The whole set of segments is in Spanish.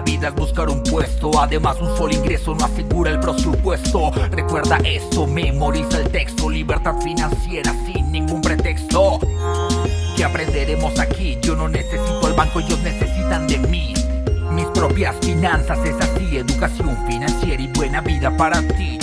la vida es buscar un puesto, además un solo ingreso no asegura el presupuesto. Recuerda esto, memoriza el texto, libertad financiera sin ningún pretexto. ¿Qué aprenderemos aquí? Yo no necesito el banco, ellos necesitan de mí. Mis propias finanzas es así, educación financiera y buena vida para ti.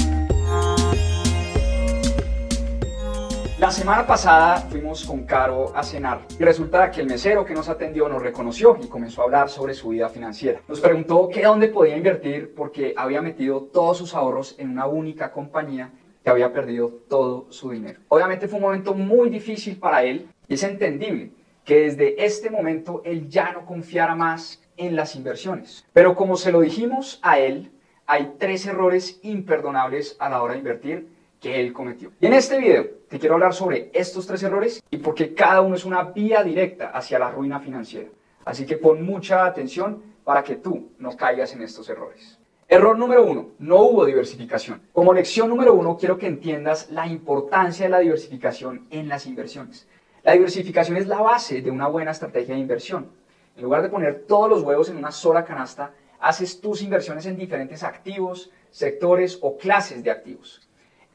La semana pasada fuimos con Caro a cenar y resulta que el mesero que nos atendió nos reconoció y comenzó a hablar sobre su vida financiera. Nos preguntó que dónde podía invertir porque había metido todos sus ahorros en una única compañía que había perdido todo su dinero. Obviamente fue un momento muy difícil para él y es entendible que desde este momento él ya no confiara más en las inversiones. Pero como se lo dijimos a él, hay tres errores imperdonables a la hora de invertir que él cometió. Y en este video te quiero hablar sobre estos tres errores y por qué cada uno es una vía directa hacia la ruina financiera. Así que pon mucha atención para que tú no caigas en estos errores. Error número uno, no hubo diversificación. Como lección número uno, quiero que entiendas la importancia de la diversificación en las inversiones. La diversificación es la base de una buena estrategia de inversión. En lugar de poner todos los huevos en una sola canasta, haces tus inversiones en diferentes activos, sectores o clases de activos.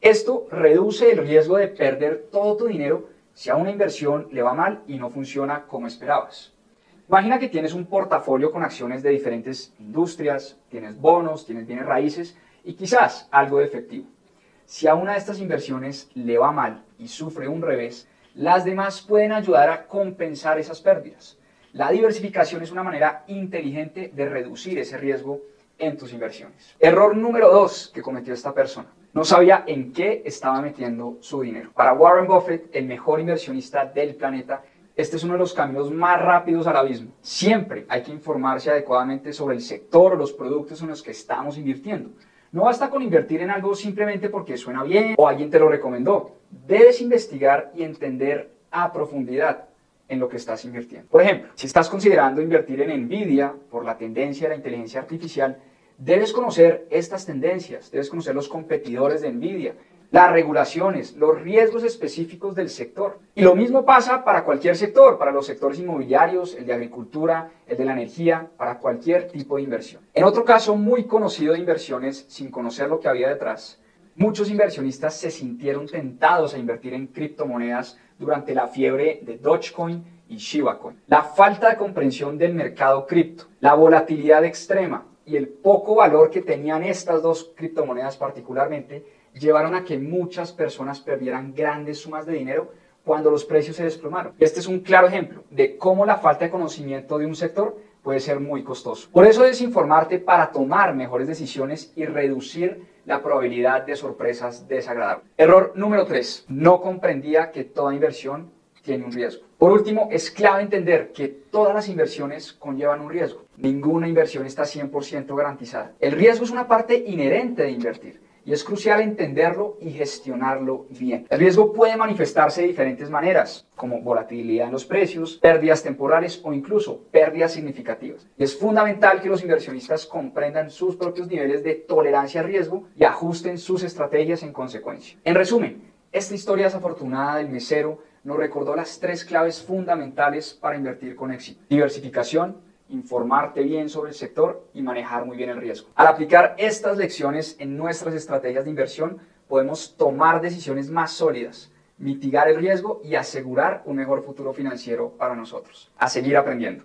Esto reduce el riesgo de perder todo tu dinero si a una inversión le va mal y no funciona como esperabas. Imagina que tienes un portafolio con acciones de diferentes industrias, tienes bonos, tienes bienes raíces y quizás algo de efectivo. Si a una de estas inversiones le va mal y sufre un revés, las demás pueden ayudar a compensar esas pérdidas. La diversificación es una manera inteligente de reducir ese riesgo en tus inversiones. Error número dos que cometió esta persona no sabía en qué estaba metiendo su dinero. Para Warren Buffett, el mejor inversionista del planeta, este es uno de los caminos más rápidos al abismo. Siempre hay que informarse adecuadamente sobre el sector o los productos en los que estamos invirtiendo. No basta con invertir en algo simplemente porque suena bien o alguien te lo recomendó. Debes investigar y entender a profundidad en lo que estás invirtiendo. Por ejemplo, si estás considerando invertir en Nvidia por la tendencia de la inteligencia artificial, Debes conocer estas tendencias, debes conocer los competidores de Nvidia, las regulaciones, los riesgos específicos del sector. Y lo mismo pasa para cualquier sector, para los sectores inmobiliarios, el de agricultura, el de la energía, para cualquier tipo de inversión. En otro caso muy conocido de inversiones, sin conocer lo que había detrás, muchos inversionistas se sintieron tentados a invertir en criptomonedas durante la fiebre de Dogecoin y Shiba Coin. La falta de comprensión del mercado cripto, la volatilidad extrema, y el poco valor que tenían estas dos criptomonedas particularmente llevaron a que muchas personas perdieran grandes sumas de dinero cuando los precios se desplomaron. Este es un claro ejemplo de cómo la falta de conocimiento de un sector puede ser muy costoso. Por eso debes informarte para tomar mejores decisiones y reducir la probabilidad de sorpresas desagradables. Error número 3. No comprendía que toda inversión tiene un riesgo. Por último, es clave entender que todas las inversiones conllevan un riesgo. Ninguna inversión está 100% garantizada. El riesgo es una parte inherente de invertir y es crucial entenderlo y gestionarlo bien. El riesgo puede manifestarse de diferentes maneras, como volatilidad en los precios, pérdidas temporales o incluso pérdidas significativas. Y es fundamental que los inversionistas comprendan sus propios niveles de tolerancia al riesgo y ajusten sus estrategias en consecuencia. En resumen, esta historia desafortunada del mesero nos recordó las tres claves fundamentales para invertir con éxito. Diversificación, informarte bien sobre el sector y manejar muy bien el riesgo. Al aplicar estas lecciones en nuestras estrategias de inversión, podemos tomar decisiones más sólidas, mitigar el riesgo y asegurar un mejor futuro financiero para nosotros. A seguir aprendiendo.